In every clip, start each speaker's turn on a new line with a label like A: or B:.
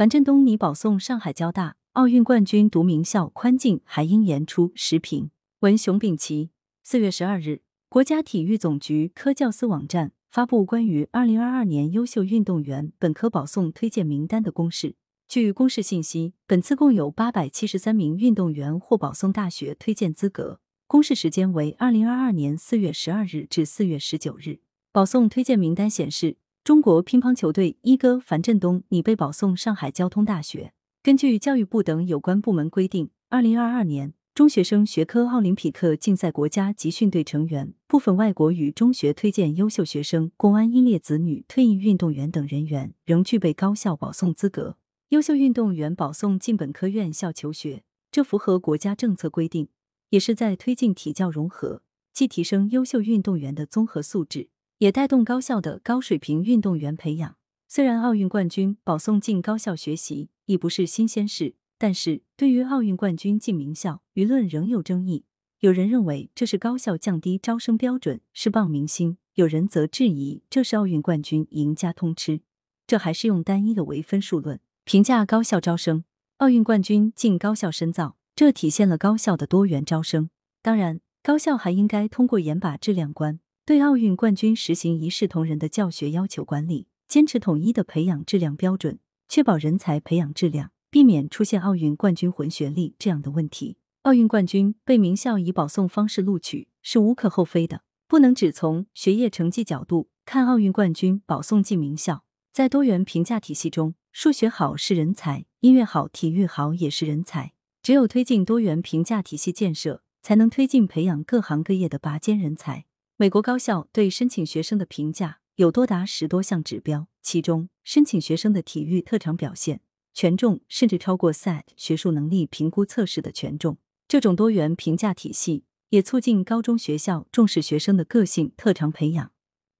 A: 樊振东拟保送上海交大，奥运冠军读名校宽进还应严出时评。文熊丙奇，四月十二日，国家体育总局科教司网站发布关于二零二二年优秀运动员本科保送推荐名单的公示。据公示信息，本次共有八百七十三名运动员获保送大学推荐资格。公示时间为二零二二年四月十二日至四月十九日。保送推荐名单显示，中国乒乓球队一哥樊振东拟被保送上海交通大学。根据教育部等有关部门规定，二零二二年中学生学科奥林匹克竞赛国家集训队成员、部分外国语中学推荐优秀学生、公安英烈子女、退役运动员等人员仍具备高校保送资格。优秀运动员保送进本科院校求学，这符合国家政策规定，也是在推进体教融合，既提升优秀运动员的综合素质，也带动高校的高水平运动员培养。虽然奥运冠军保送进高校学习已不是新鲜事，但是对于奥运冠军进名校，舆论仍有争议。有人认为这是高校降低招生标准，是谤明星；有人则质疑这是奥运冠军赢家通吃，这还是用单一的唯分数论。评价高校招生，奥运冠军进高校深造，这体现了高校的多元招生。当然，高校还应该通过严把质量关，对奥运冠军实行一视同仁的教学要求管理，坚持统一的培养质量标准，确保人才培养质量，避免出现奥运冠军混学历这样的问题。奥运冠军被名校以保送方式录取是无可厚非的，不能只从学业成绩角度看奥运冠军保送进名校。在多元评价体系中。数学好是人才，音乐好、体育好也是人才。只有推进多元评价体系建设，才能推进培养各行各业的拔尖人才。美国高校对申请学生的评价有多达十多项指标，其中申请学生的体育特长表现权重甚至超过 SAT 学术能力评估测试的权重。这种多元评价体系也促进高中学校重视学生的个性特长培养，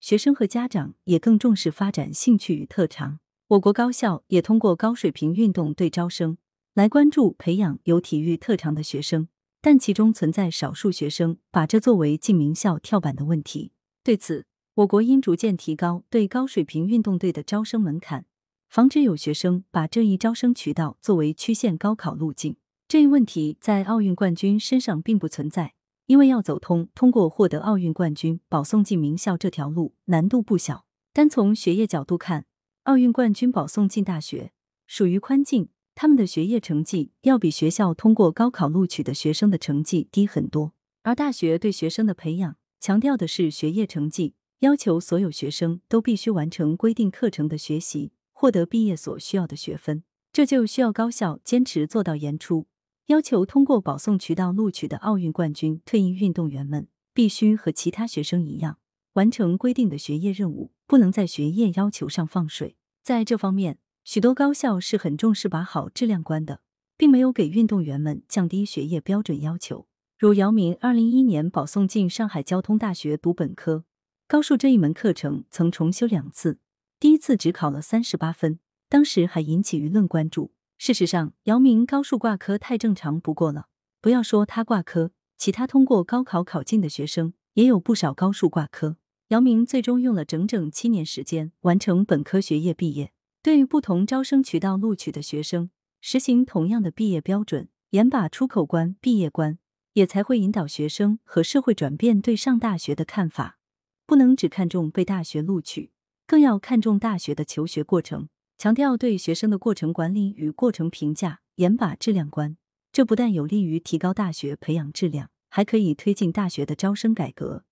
A: 学生和家长也更重视发展兴趣与特长。我国高校也通过高水平运动队招生来关注培养有体育特长的学生，但其中存在少数学生把这作为进名校跳板的问题。对此，我国应逐渐提高对高水平运动队的招生门槛，防止有学生把这一招生渠道作为曲线高考路径。这一问题在奥运冠军身上并不存在，因为要走通通过获得奥运冠军保送进名校这条路难度不小。单从学业角度看，奥运冠军保送进大学属于宽进，他们的学业成绩要比学校通过高考录取的学生的成绩低很多。而大学对学生的培养强调的是学业成绩，要求所有学生都必须完成规定课程的学习，获得毕业所需要的学分。这就需要高校坚持做到严出，要求通过保送渠道录取的奥运冠军、退役运动员们必须和其他学生一样。完成规定的学业任务，不能在学业要求上放水。在这方面，许多高校是很重视把好质量关的，并没有给运动员们降低学业标准要求。如姚明二零一一年保送进上海交通大学读本科，高数这一门课程曾重修两次，第一次只考了三十八分，当时还引起舆论关注。事实上，姚明高数挂科太正常不过了。不要说他挂科，其他通过高考考进的学生。也有不少高数挂科，姚明最终用了整整七年时间完成本科学业毕业。对于不同招生渠道录取的学生，实行同样的毕业标准，严把出口关、毕业关，也才会引导学生和社会转变对上大学的看法。不能只看重被大学录取，更要看重大学的求学过程，强调对学生的过程管理与过程评价，严把质量关。这不但有利于提高大学培养质量。还可以推进大学的招生改革，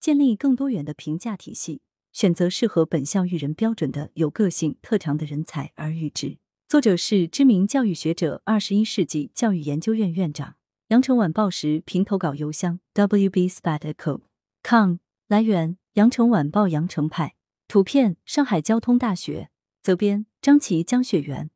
A: 建立更多元的评价体系，选择适合本校育人标准的有个性特长的人才而育之。作者是知名教育学者、二十一世纪教育研究院院长。羊城晚报时评投稿邮箱：wbspatco.com。来源：羊城晚报羊城派。图片：上海交通大学。责编：张琪、江雪源。